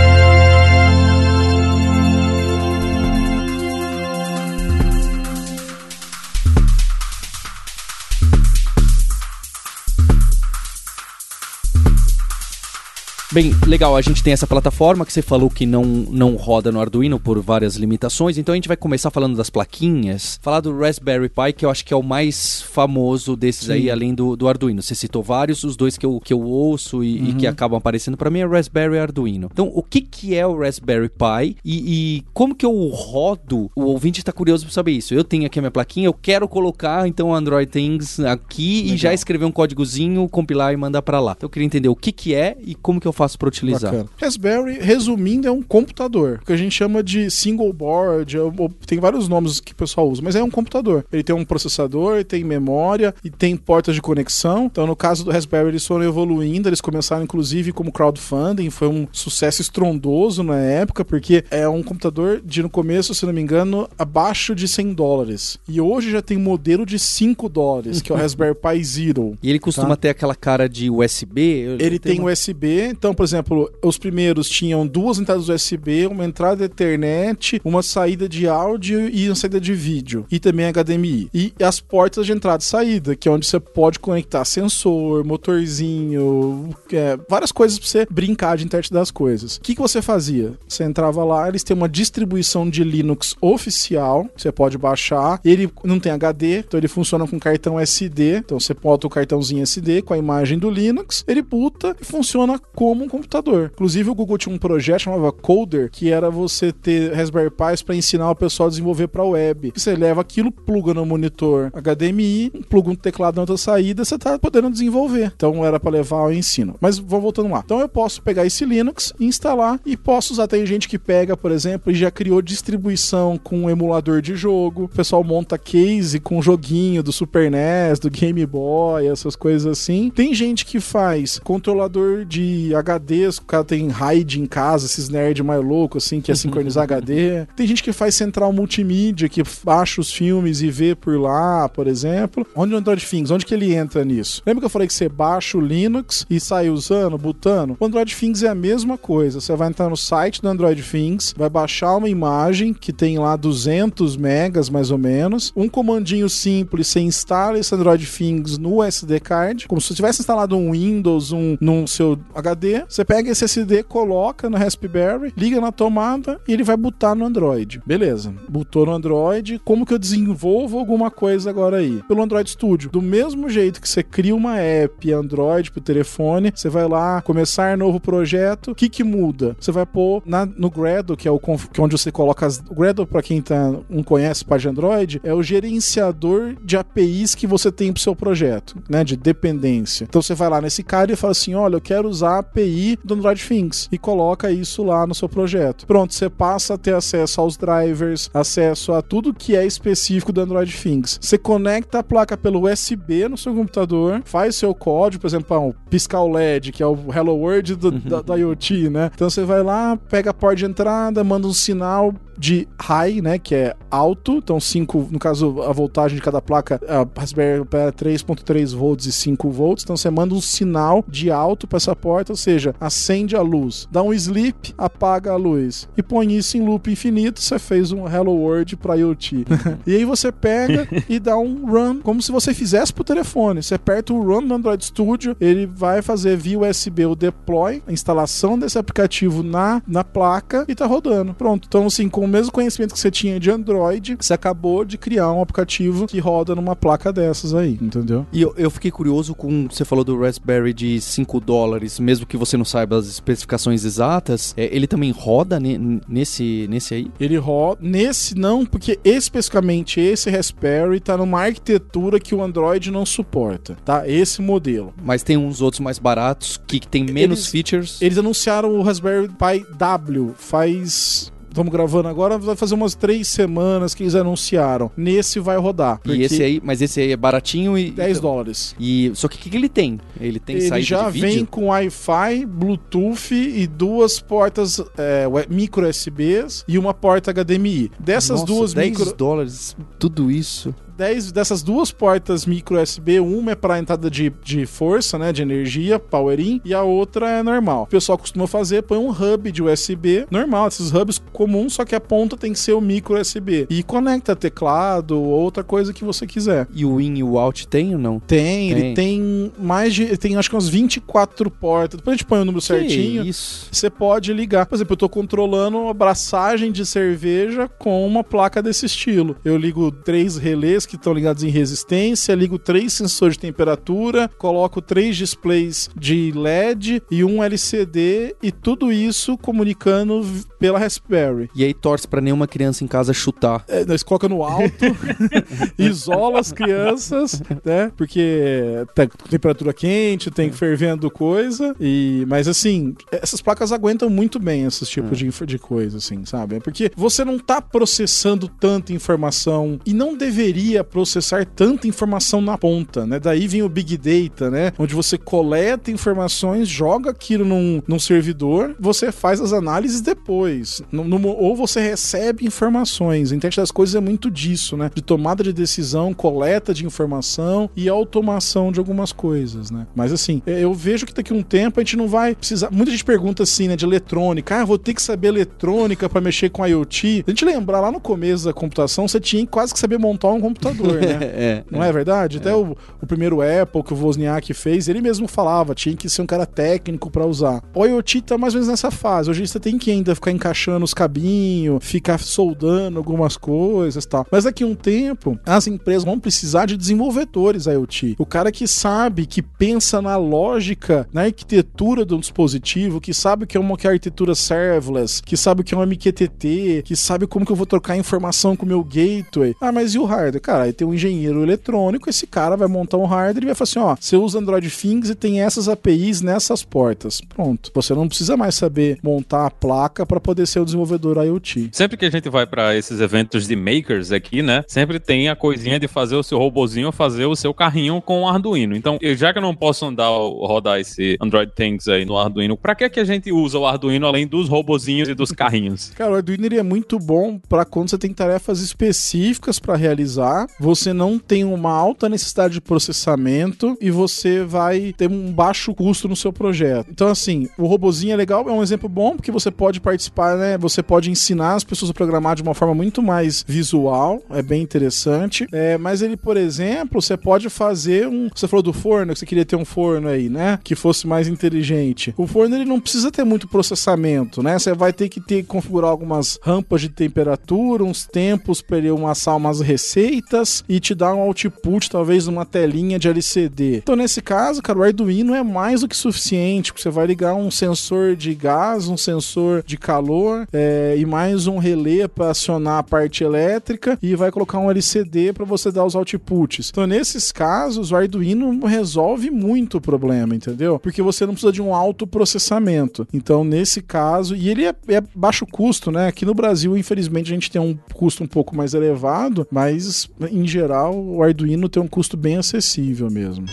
Speaker 1: Bem, legal, a gente tem essa plataforma que você falou que não, não roda no Arduino por várias limitações, então a gente vai começar falando das plaquinhas, falar do Raspberry Pi, que eu acho que é o mais famoso desses Sim. aí, além do, do Arduino. Você citou vários, os dois que eu, que eu ouço e, uhum. e que uhum. acabam aparecendo para mim é Raspberry e Arduino. Então, o que, que é o Raspberry Pi e, e como que eu rodo? O ouvinte está curioso para saber isso. Eu tenho aqui a minha plaquinha, eu quero colocar então o Android Things aqui legal. e já escrever um códigozinho, compilar e mandar para lá. Então, eu queria entender o que, que é e como que eu faço para utilizar. Bacana.
Speaker 2: Raspberry, resumindo, é um computador, que a gente chama de single board, tem vários nomes que o pessoal usa, mas é um computador. Ele tem um processador, tem memória e tem portas de conexão. Então, no caso do Raspberry, eles foram evoluindo, eles começaram inclusive como crowdfunding, foi um sucesso estrondoso na época, porque é um computador de no começo, se não me engano, abaixo de 100 dólares. E hoje já tem modelo de 5 dólares, que é o Raspberry Pi Zero.
Speaker 1: E ele costuma tá? ter aquela cara de USB?
Speaker 2: Ele tem uma... USB, então, por exemplo, os primeiros tinham duas entradas USB, uma entrada Ethernet, uma saída de áudio e uma saída de vídeo. E também HDMI. E as portas de entrada e saída, que é onde você pode conectar sensor, motorzinho, é, várias coisas pra você brincar de internet das coisas. O que, que você fazia? Você entrava lá, eles têm uma distribuição de Linux oficial, você pode baixar. Ele não tem HD, então ele funciona com cartão SD. Então você bota o cartãozinho SD com a imagem do Linux, ele puta e funciona como um computador. Inclusive, o Google tinha um projeto chamado Coder, que era você ter Raspberry Pis para ensinar o pessoal a desenvolver para web. Você leva aquilo, pluga no monitor HDMI, pluga um teclado na outra saída, você tá podendo desenvolver. Então era para levar ao ensino. Mas vamos voltando lá. Então eu posso pegar esse Linux, instalar e posso usar. Tem gente que pega, por exemplo, e já criou distribuição com um emulador de jogo. O pessoal monta case com joguinho do Super NES, do Game Boy, essas coisas assim. Tem gente que faz controlador de HDs, o cara tem RAID em casa, esses nerd mais loucos, assim, que é sincronizar HD. Tem gente que faz central multimídia, que baixa os filmes e vê por lá, por exemplo. Onde o Android Things, onde que ele entra nisso? Lembra que eu falei que você baixa o Linux e sai usando, botando? O Android Things é a mesma coisa. Você vai entrar no site do Android Things, vai baixar uma imagem que tem lá 200 megas, mais ou menos. Um comandinho simples, você instala esse Android Things no SD card, como se você tivesse instalado um Windows um, no seu HD. Você pega esse SSD, coloca no Raspberry, liga na tomada e ele vai botar no Android. Beleza. Botou no Android. Como que eu desenvolvo alguma coisa agora aí? Pelo Android Studio. Do mesmo jeito que você cria uma app Android pro telefone, você vai lá começar novo projeto. O que que muda? Você vai pôr na, no Gradle, que é o que é onde você coloca as, o Gradle para quem tá, não conhece de Android, é o gerenciador de APIs que você tem pro seu projeto, né, de dependência. Então você vai lá nesse cara e fala assim: "Olha, eu quero usar a API do Android Things e coloca isso lá no seu projeto. Pronto, você passa a ter acesso aos drivers, acesso a tudo que é específico do Android Things. Você conecta a placa pelo USB no seu computador, faz seu código, por exemplo, um, piscar o LED, que é o Hello World do, uhum. da, da IoT, né? Então você vai lá, pega a porta de entrada, manda um sinal de high, né, que é alto, então 5, no caso a voltagem de cada placa, a Raspberry opera 3.3 volts e 5 volts, então você manda um sinal de alto para essa porta, ou seja, acende a luz, dá um sleep, apaga a luz e põe isso em loop infinito, você fez um Hello World para IoT. e aí você pega e dá um run, como se você fizesse pro telefone. Você aperta o run do Android Studio, ele vai fazer via USB o deploy, a instalação desse aplicativo na, na placa e tá rodando. Pronto. Então assim, com mesmo conhecimento que você tinha de Android, você acabou de criar um aplicativo que roda numa placa dessas aí, entendeu?
Speaker 1: E eu, eu fiquei curioso com. Você falou do Raspberry de 5 dólares, mesmo que você não saiba as especificações exatas, é, ele também roda ne, nesse, nesse aí?
Speaker 2: Ele roda. Nesse não, porque especificamente esse Raspberry tá numa arquitetura que o Android não suporta, tá? Esse modelo.
Speaker 1: Mas tem uns outros mais baratos que, que tem menos
Speaker 2: eles,
Speaker 1: features.
Speaker 2: Eles anunciaram o Raspberry Pi W faz estamos gravando agora, vai fazer umas três semanas que eles anunciaram. Nesse vai rodar.
Speaker 1: E esse aí, mas esse aí é baratinho e.
Speaker 2: 10 dólares.
Speaker 1: E só que o que, que ele tem? Ele tem
Speaker 2: Ele
Speaker 1: saída
Speaker 2: já vem com Wi-Fi, Bluetooth e duas portas é, micro USBs e uma porta HDMI. Dessas
Speaker 1: Nossa,
Speaker 2: duas
Speaker 1: 10
Speaker 2: micro,
Speaker 1: dólares, tudo isso.
Speaker 2: 10 dessas duas portas micro USB, uma é para entrada de, de força, né, de energia, power in, e a outra é normal. O pessoal costuma fazer, põe um hub de USB normal, esses hubs comuns, só que a ponta tem que ser o micro USB. E conecta teclado ou outra coisa que você quiser.
Speaker 1: E o in e o out tem ou não?
Speaker 2: Tem, ele
Speaker 1: Tem.
Speaker 2: tem mais de. Tem acho que umas 24 portas. Depois a gente põe o número certinho.
Speaker 1: Que isso.
Speaker 2: Você pode ligar. Por exemplo, eu tô controlando uma abraçagem de cerveja com uma placa desse estilo. Eu ligo três relés que estão ligados em resistência, ligo três sensores de temperatura, coloco três displays de LED e um LCD e tudo isso comunicando pela Raspberry.
Speaker 1: E aí torce pra nenhuma criança em casa chutar.
Speaker 2: É, nós coloca no alto, isola as crianças, né? Porque tá com temperatura quente, tem fervendo coisa. E, mas assim, essas placas aguentam muito bem esses tipos de, inf- de coisa, assim, sabe? É Porque você não tá processando tanta informação e não deveria processar tanta informação na ponta, né? Daí vem o Big Data, né? Onde você coleta informações, joga aquilo num, num servidor, você faz as análises depois. No- no- ou você recebe informações. A internet das coisas é muito disso, né? De tomada de decisão, coleta de informação e automação de algumas coisas, né? Mas assim, é, eu vejo que daqui a um tempo a gente não vai precisar. Muita gente pergunta assim, né? De eletrônica. Ah, vou ter que saber eletrônica para mexer com IoT. A gente lembrar lá no começo da computação, você tinha quase que saber montar um computador, né?
Speaker 1: É.
Speaker 2: Não é verdade? Até o, o primeiro Apple que o Wozniak fez, ele mesmo falava, tinha que ser um cara técnico pra usar. O IoT tá mais ou menos nessa fase. Hoje você tem que ainda ficar encaixando os cabinhos, ficar soldando algumas coisas tal. Mas daqui a um tempo, as empresas vão precisar de desenvolvedores IoT. O cara que sabe, que pensa na lógica, na arquitetura do dispositivo, que sabe o que é uma arquitetura serverless, que sabe o que é uma MQTT, que sabe como que eu vou trocar informação com o meu gateway. Ah, mas e o hardware? Cara, aí tem um engenheiro eletrônico, esse cara vai montar um hardware e vai falar assim, ó, você usa Android Things e tem essas APIs nessas portas. Pronto. Você não precisa mais saber montar a placa para poder ser o desenvolvedor IoT.
Speaker 3: Sempre que a gente vai pra esses eventos de makers aqui, né? Sempre tem a coisinha de fazer o seu robozinho fazer o seu carrinho com o Arduino. Então, já que eu não posso andar rodar esse Android Things aí no Arduino, pra que que a gente usa o Arduino além dos robozinhos e dos carrinhos?
Speaker 2: Cara, o Arduino ele é muito bom para quando você tem tarefas específicas para realizar, você não tem uma alta necessidade de processamento e você vai ter um baixo custo no seu projeto. Então, assim, o robozinho é legal, é um exemplo bom porque você pode participar, né? Você pode ensinar as pessoas a programar de uma forma muito mais visual, é bem interessante. É, mas ele, por exemplo, você pode fazer um. Você falou do forno, que você queria ter um forno aí, né? Que fosse mais inteligente. O forno ele não precisa ter muito processamento, né? Você vai ter que ter configurar algumas rampas de temperatura, uns tempos para ele assar umas receitas e te dar um output, talvez uma telinha de LCD. Então, nesse caso, cara, o Arduino é mais do que suficiente, porque você vai ligar um sensor de gás, um sensor de calor é, e mais um relé para acionar a parte elétrica e vai colocar um LCD para você dar os outputs. Então, nesses casos, o Arduino resolve muito o problema, entendeu? Porque você não precisa de um alto processamento. Então, nesse caso, e ele é, é baixo custo, né? Aqui no Brasil, infelizmente, a gente tem um custo um pouco mais elevado, mas em geral, o Arduino tem um custo bem acessível mesmo.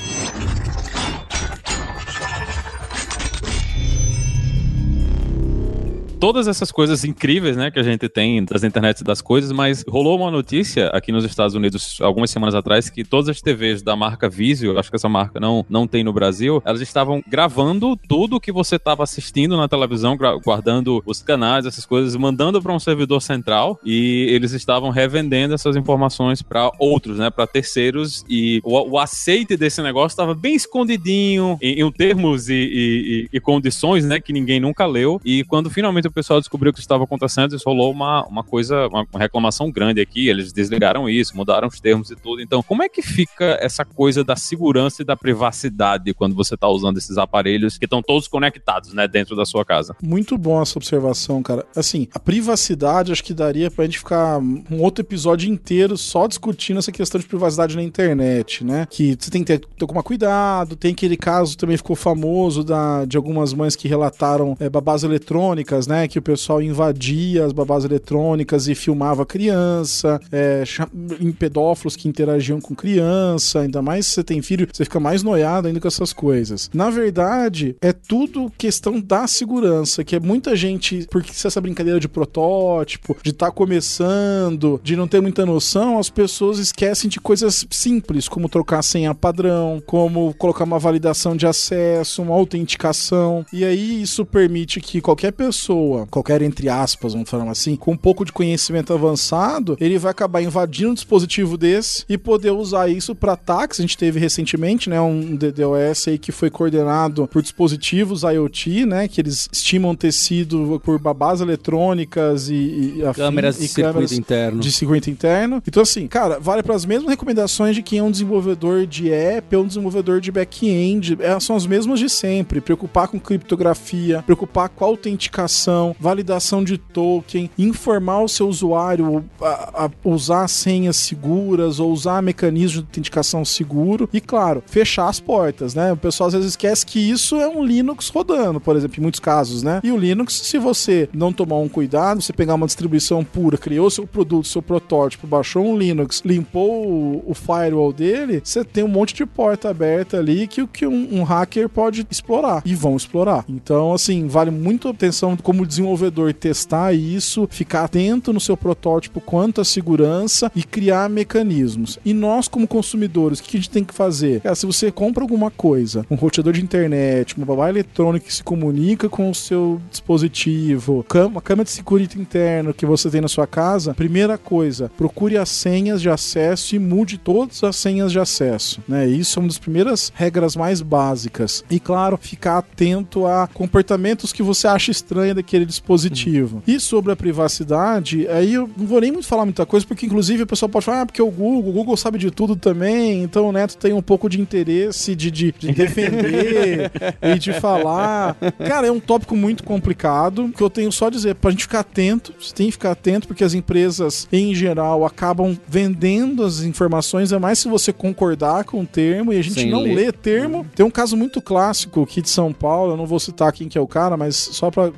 Speaker 3: Todas essas coisas incríveis, né, que a gente tem das internet das coisas, mas rolou uma notícia aqui nos Estados Unidos algumas semanas atrás que todas as TVs da marca Vizio, acho que essa marca não, não tem no Brasil, elas estavam gravando tudo que você estava assistindo na televisão, guardando os canais, essas coisas, mandando para um servidor central e eles estavam revendendo essas informações para outros, né, para terceiros e o, o aceite desse negócio estava bem escondidinho em, em termos e, e- e- e condições, né, que ninguém nunca leu e quando finalmente o pessoal descobriu o que estava acontecendo, isso rolou uma, uma coisa, uma, reclamação grande aqui, eles desligaram isso, mudaram os termos e tudo. Então, como é que fica essa coisa da segurança e da privacidade quando você está usando esses aparelhos que estão todos conectados, né, dentro da sua casa?
Speaker 2: Muito bom essa observação, cara. Assim, a privacidade acho que daria pra gente ficar um outro episódio inteiro só discutindo essa questão de privacidade na internet, né? Que você tem que ter, ter tomar cuidado, tem aquele caso também ficou famoso da, de algumas mães que relataram é, babás eletrônicas, né? Né? Que o pessoal invadia as babás eletrônicas e filmava criança, é, em pedófilos que interagiam com criança, ainda mais se você tem filho, você fica mais noiado ainda com essas coisas. Na verdade, é tudo questão da segurança, que é muita gente, porque se essa brincadeira de protótipo, de estar tá começando, de não ter muita noção, as pessoas esquecem de coisas simples, como trocar senha padrão, como colocar uma validação de acesso, uma autenticação. E aí isso permite que qualquer pessoa, qualquer entre aspas, vamos falar assim, com um pouco de conhecimento avançado, ele vai acabar invadindo um dispositivo desse e poder usar isso para ataques. A gente teve recentemente, né, um DDoS aí que foi coordenado por dispositivos IoT, né, que eles estimam ter sido por babás eletrônicas e, e
Speaker 1: câmeras
Speaker 2: e
Speaker 1: de câmeras circuito interno.
Speaker 2: De circuito interno. Então assim, cara, vale para as mesmas recomendações de quem é um desenvolvedor de app ou um desenvolvedor de back-end. É, são as mesmas de sempre. Preocupar com criptografia, preocupar com autenticação, validação de token, informar o seu usuário a, a usar senhas seguras ou usar mecanismos de autenticação seguro e, claro, fechar as portas, né? O pessoal às vezes esquece que isso é um Linux rodando, por exemplo, em muitos casos, né? E o Linux, se você não tomar um cuidado, você pegar uma distribuição pura, criou seu produto, seu protótipo, baixou um Linux, limpou o, o firewall dele, você tem um monte de porta aberta ali que, que um, um hacker pode explorar e vão explorar. Então, assim, vale muito a atenção como desenvolvedor testar isso, ficar atento no seu protótipo quanto à segurança e criar mecanismos. E nós, como consumidores, o que a gente tem que fazer? Cara, se você compra alguma coisa, um roteador de internet, uma babá eletrônica que se comunica com o seu dispositivo, uma câmera de segurança interno que você tem na sua casa, primeira coisa, procure as senhas de acesso e mude todas as senhas de acesso. Né? Isso é uma das primeiras regras mais básicas. E claro, ficar atento a comportamentos que você acha estranho daquele dispositivo. Uhum. E sobre a privacidade, aí eu não vou nem muito falar muita coisa, porque inclusive o pessoal pode falar, ah, porque o Google, o Google sabe de tudo também, então o Neto tem um pouco de interesse de, de, de defender e de falar. Cara, é um tópico muito complicado, que eu tenho só a dizer, pra gente ficar atento, você tem que ficar atento, porque as empresas, em geral, acabam vendendo as informações, é mais se você concordar com o termo, e a gente Sem não ler. lê termo. Tem um caso muito clássico aqui de São Paulo, eu não vou citar quem que é o cara, mas só para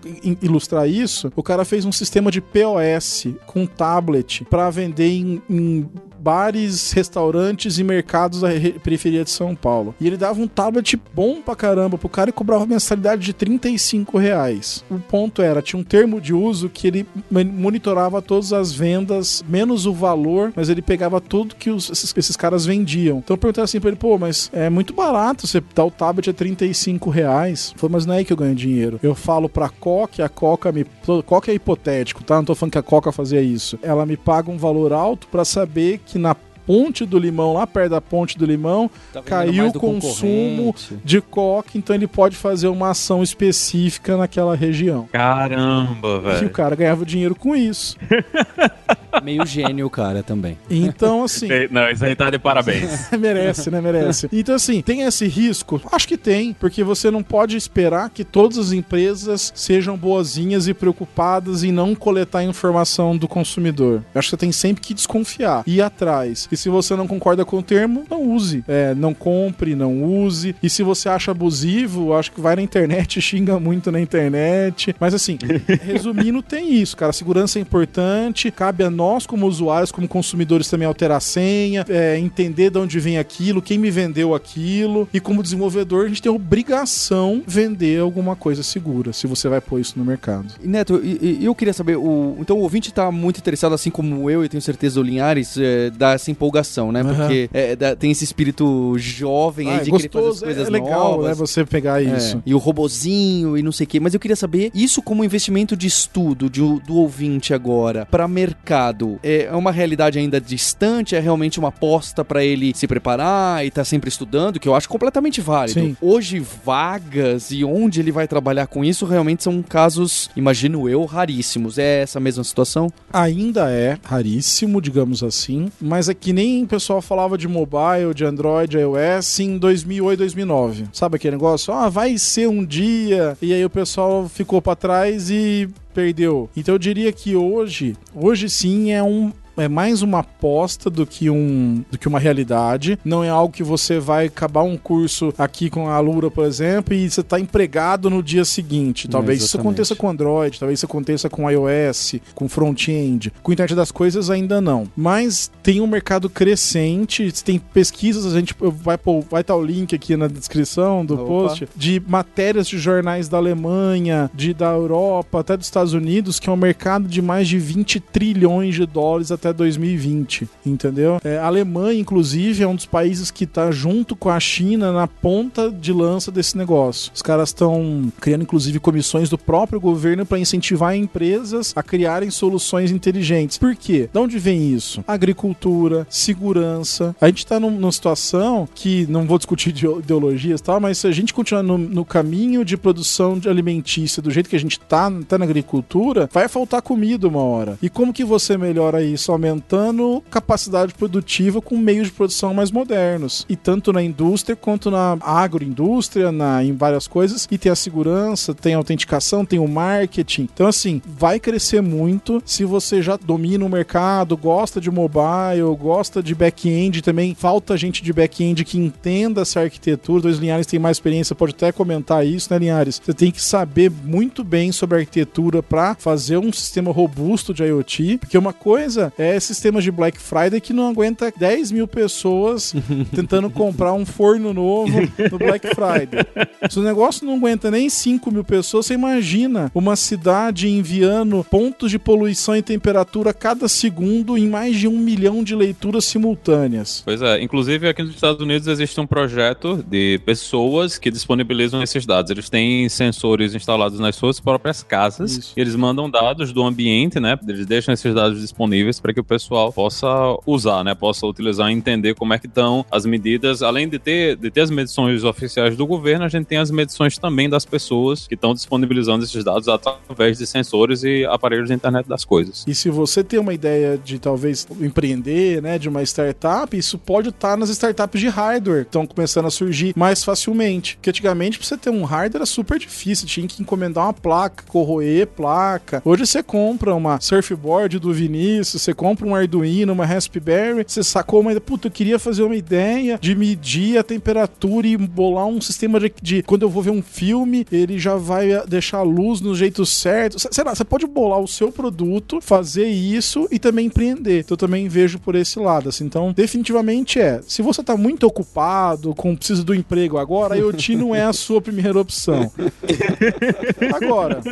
Speaker 2: ilustrar isso, o cara fez um sistema de POS com tablet para vender em, em bares, restaurantes e mercados da periferia de São Paulo. E ele dava um tablet bom pra caramba pro cara e cobrava mensalidade de 35 reais. O ponto era, tinha um termo de uso que ele monitorava todas as vendas, menos o valor, mas ele pegava tudo que os, esses, esses, caras vendiam. Então eu perguntei assim pra ele, pô, mas é muito barato, você dá o tablet a 35 reais. Foi, mas não é aí que eu ganho dinheiro. Eu falo pra Coca, a Coca me... Coca é hipotético, tá? Não tô falando que a Coca fazia isso. Ela me paga um valor alto para saber que na ponte do limão, lá perto da ponte do limão, tá caiu o consumo de coca, então ele pode fazer uma ação específica naquela região.
Speaker 3: Caramba, velho.
Speaker 2: E o cara ganhava dinheiro com isso.
Speaker 1: Meio gênio o cara também.
Speaker 2: Então, assim.
Speaker 3: Não, isso aí tá de parabéns.
Speaker 2: merece, né? Merece. Então, assim, tem esse risco? Acho que tem, porque você não pode esperar que todas as empresas sejam boazinhas e preocupadas em não coletar informação do consumidor. Eu acho que você tem sempre que desconfiar, ir atrás. E se você não concorda com o termo, não use. É, não compre, não use. E se você acha abusivo, acho que vai na internet, xinga muito na internet. Mas assim, resumindo, tem isso, cara. Segurança é importante, cabe a nós, como usuários, como consumidores, também alterar a senha, é, entender de onde vem aquilo, quem me vendeu aquilo. E como desenvolvedor, a gente tem a obrigação de vender alguma coisa segura, se você vai pôr isso no mercado.
Speaker 1: Neto, eu queria saber, o, então o ouvinte está muito interessado, assim como eu, e tenho certeza o Linhares, é, dá essa empolgação, né? Uhum. Porque é, dá, tem esse espírito jovem ah, aí de gostoso, querer fazer as coisas é legal, novas.
Speaker 2: né? Você pegar
Speaker 1: é,
Speaker 2: isso.
Speaker 1: E o robozinho e não sei o quê. Mas eu queria saber, isso como investimento de estudo de, do ouvinte agora, para mercado, é, é uma realidade ainda distante? É realmente uma aposta para ele se preparar e tá sempre estudando, que eu acho completamente válido. Sim. Hoje, vagas e onde ele vai trabalhar com isso realmente são casos, imagino eu, raríssimos. É essa mesma situação?
Speaker 2: Ainda é raríssimo, digamos assim, mas é que nem o pessoal falava de mobile, de Android, iOS em 2008, 2009. Sabe aquele negócio? Ah, vai ser um dia. E aí o pessoal ficou para trás e perdeu. Então eu diria que hoje, hoje sim é um é mais uma aposta do que, um, do que uma realidade. Não é algo que você vai acabar um curso aqui com a Lura, por exemplo, e você está empregado no dia seguinte. Talvez isso aconteça com Android, talvez isso aconteça com iOS, com front-end. Com internet das coisas ainda não. Mas tem um mercado crescente, tem pesquisas, a gente vai vai estar tá o link aqui na descrição do Opa. post de matérias de jornais da Alemanha, de da Europa, até dos Estados Unidos, que é um mercado de mais de 20 trilhões de dólares até 2020, entendeu? É, a Alemanha, inclusive, é um dos países que está junto com a China na ponta de lança desse negócio. Os caras estão criando, inclusive, comissões do próprio governo para incentivar empresas a criarem soluções inteligentes. Por quê? De onde vem isso? Agricultura, segurança. A gente está numa situação que, não vou discutir ideologias e tal, mas se a gente continuar no, no caminho de produção de alimentícia do jeito que a gente está tá na agricultura, vai faltar comida uma hora. E como que você melhora isso? Aumentando capacidade produtiva com meios de produção mais modernos. E tanto na indústria quanto na agroindústria, na, em várias coisas. E tem a segurança, tem a autenticação, tem o marketing. Então, assim, vai crescer muito se você já domina o mercado, gosta de mobile, gosta de back-end também. Falta gente de back-end que entenda essa arquitetura. Dois Linhares tem mais experiência, pode até comentar isso, né, Linhares? Você tem que saber muito bem sobre a arquitetura para fazer um sistema robusto de IoT, porque uma coisa é sistemas de Black Friday que não aguenta 10 mil pessoas tentando comprar um forno novo no Black Friday. Se o negócio não aguenta nem 5 mil pessoas, você imagina uma cidade enviando pontos de poluição e temperatura cada segundo em mais de um milhão de leituras simultâneas.
Speaker 3: Pois é, inclusive aqui nos Estados Unidos existe um projeto de pessoas que disponibilizam esses dados. Eles têm sensores instalados nas suas próprias casas. Isso. eles mandam dados do ambiente, né? Eles deixam esses dados disponíveis para que o pessoal possa usar, né? Possa utilizar e entender como é que estão as medidas. Além de ter, de ter as medições oficiais do governo, a gente tem as medições também das pessoas que estão disponibilizando esses dados através de sensores e aparelhos de internet das coisas.
Speaker 2: E se você tem uma ideia de talvez empreender, né, de uma startup, isso pode estar nas startups de hardware, estão começando a surgir mais facilmente. Porque antigamente, pra você ter um hardware era super difícil, tinha que encomendar uma placa, corroer placa. Hoje você compra uma surfboard do Vinícius, você compra um Arduino, uma Raspberry, você sacou uma ideia, puta, eu queria fazer uma ideia de medir a temperatura e bolar um sistema de, de quando eu vou ver um filme, ele já vai deixar a luz no jeito certo. Sei lá, você pode bolar o seu produto, fazer isso e também empreender. Então, eu também vejo por esse lado, assim. Então, definitivamente é. Se você tá muito ocupado, com precisa do emprego agora, a IoT não é a sua primeira opção. Agora,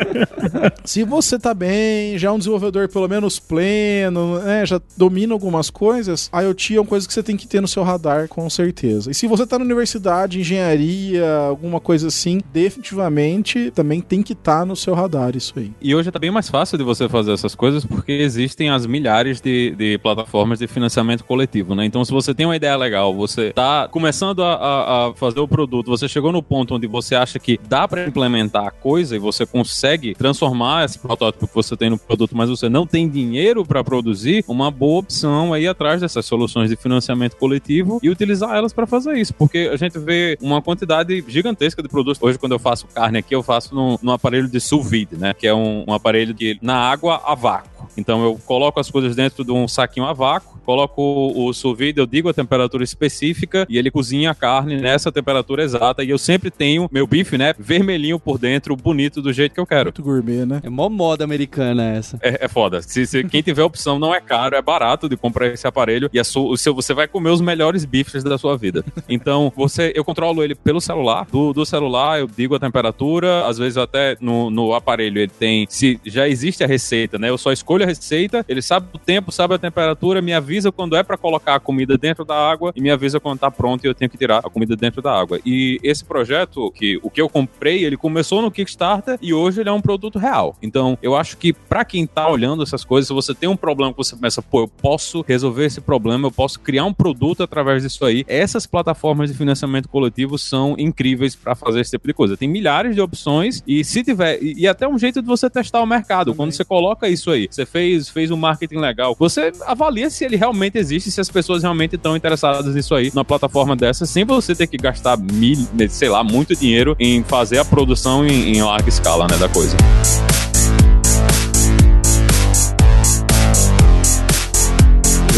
Speaker 2: se você tá bem, já é um desenvolvedor pelo menos pleno, né, já domina algumas coisas, IoT é uma coisa que você tem que ter no seu radar, com certeza. E se você tá na universidade, engenharia, alguma coisa assim, definitivamente também tem que estar tá no seu radar isso aí.
Speaker 3: E hoje tá bem mais fácil de você fazer essas coisas porque existem as milhares de, de plataformas de financiamento coletivo, né? Então, se você tem uma ideia legal, você tá começando a, a, a fazer o produto, você chegou no ponto onde você acha que dá para implementar a coisa e você consegue transformar esse protótipo que você tem no produto, mas você não tem dinheiro para produzir, uma boa opção aí atrás dessas soluções de financiamento coletivo e utilizar elas para fazer isso, porque a gente vê uma quantidade gigantesca de produtos. Hoje, quando eu faço carne aqui, eu faço num, num aparelho de sous vide, né? Que é um, um aparelho que na água a vácuo. Então eu coloco as coisas dentro de um saquinho a vácuo, coloco o sous vide, eu digo a temperatura específica e ele cozinha a carne nessa temperatura exata e eu sempre tenho meu bife, né, vermelhinho por dentro, bonito do jeito que eu quero.
Speaker 2: Muito gourmet, né?
Speaker 1: É mó moda americana essa.
Speaker 3: É, é foda. Se, se, quem tiver opção não é caro, é barato de comprar esse aparelho e a sua, o seu, você vai comer os melhores bifes da sua vida. Então, você, eu controlo ele pelo celular. Do, do celular, eu digo a temperatura. Às vezes, até no, no aparelho, ele tem. Se já existe a receita, né? Eu só escolho a receita, ele sabe o tempo, sabe a temperatura, me avisa quando é para colocar a comida dentro da água e me avisa quando tá pronto e eu tenho que tirar a comida dentro da água. E esse projeto, que o que eu comprei, ele começou no Kickstarter e hoje ele é um produto real. Então, eu acho que para quem tá olhando essas coisas, se você tem um problema que você pensa, pô, eu posso resolver esse problema, eu posso criar um produto através disso aí. Essas plataformas de financiamento coletivo são incríveis para fazer esse tipo de coisa. Tem milhares de opções e se tiver e, e até um jeito de você testar o mercado. Também. Quando você coloca isso aí, você fez fez um marketing legal, você avalia se ele realmente existe, se as pessoas realmente estão interessadas nisso aí, numa plataforma dessa, sem você ter que gastar mil, sei lá, muito dinheiro em fazer a produção em, em larga escala, né, da coisa.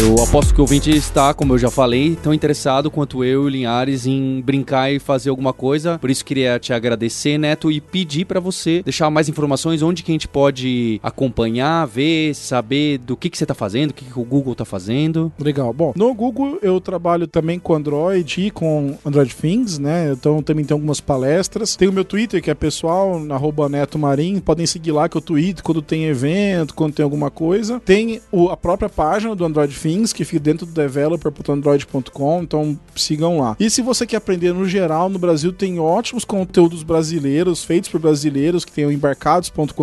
Speaker 1: Eu aposto que o ouvinte está, como eu já falei, tão interessado quanto eu e o Linhares em brincar e fazer alguma coisa. Por isso queria te agradecer, Neto, e pedir para você deixar mais informações onde que a gente pode acompanhar, ver, saber do que, que você tá fazendo, o que, que o Google tá fazendo.
Speaker 2: Legal. Bom, no Google eu trabalho também com Android e com Android Things, né? Então também tem algumas palestras. Tem o meu Twitter, que é pessoal, arroba Neto Marim. Podem seguir lá que eu tweet quando tem evento, quando tem alguma coisa. Tem o, a própria página do Android Things, que fica dentro do developer.android.com. Então sigam lá. E se você quer aprender no geral, no Brasil tem ótimos conteúdos brasileiros, feitos por brasileiros, que tem o embarcados.com.br,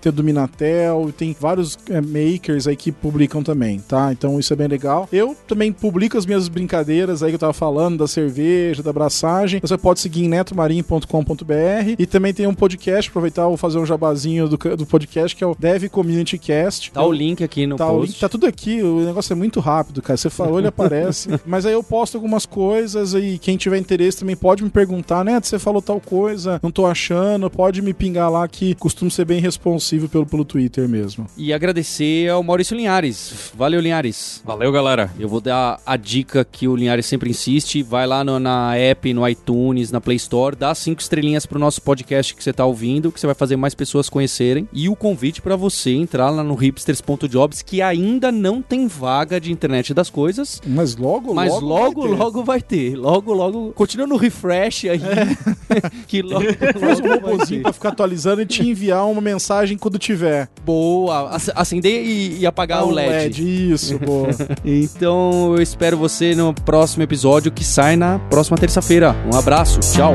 Speaker 2: tem o do Minatel, tem vários é, makers aí que publicam também, tá? Então isso é bem legal. Eu também publico as minhas brincadeiras aí que eu tava falando, da cerveja, da abraçagem. Você pode seguir em netomarim.com.br e também tem um podcast, aproveitar vou fazer um jabazinho do, do podcast, que é o Dev Community Cast.
Speaker 1: Tá o link aqui no
Speaker 2: tá
Speaker 1: post.
Speaker 2: O link, tá tudo aqui, o negócio é muito rápido, cara. Você falou, ele aparece. Mas aí eu posto algumas coisas e quem tiver interesse também pode me perguntar, né? Você falou tal coisa, não tô achando, pode me pingar lá que costumo ser bem responsivo pelo, pelo Twitter mesmo.
Speaker 1: E agradecer ao Maurício Linhares. Valeu, Linhares.
Speaker 3: Valeu, galera.
Speaker 1: Eu vou dar a dica que o Linhares sempre insiste. Vai lá no, na app, no iTunes, na Play Store, dá cinco estrelinhas pro nosso podcast que você tá ouvindo, que você vai fazer mais pessoas conhecerem. E o convite para você entrar lá no hipsters.jobs, que ainda não tem vaga de internet das coisas.
Speaker 2: Mas logo,
Speaker 1: Mas
Speaker 2: logo.
Speaker 1: logo,
Speaker 2: vai ter.
Speaker 1: logo vai ter. Logo, logo. Continua no refresh aí. que logo,
Speaker 2: Faz um robôzinho pra ficar atualizando e te enviar uma mensagem quando tiver.
Speaker 1: Boa. Ac- Acender e, e apagar o
Speaker 2: Um
Speaker 1: LED.
Speaker 2: Isso, boa.
Speaker 1: Então eu espero você no próximo episódio que sai na próxima terça-feira. Um abraço, tchau.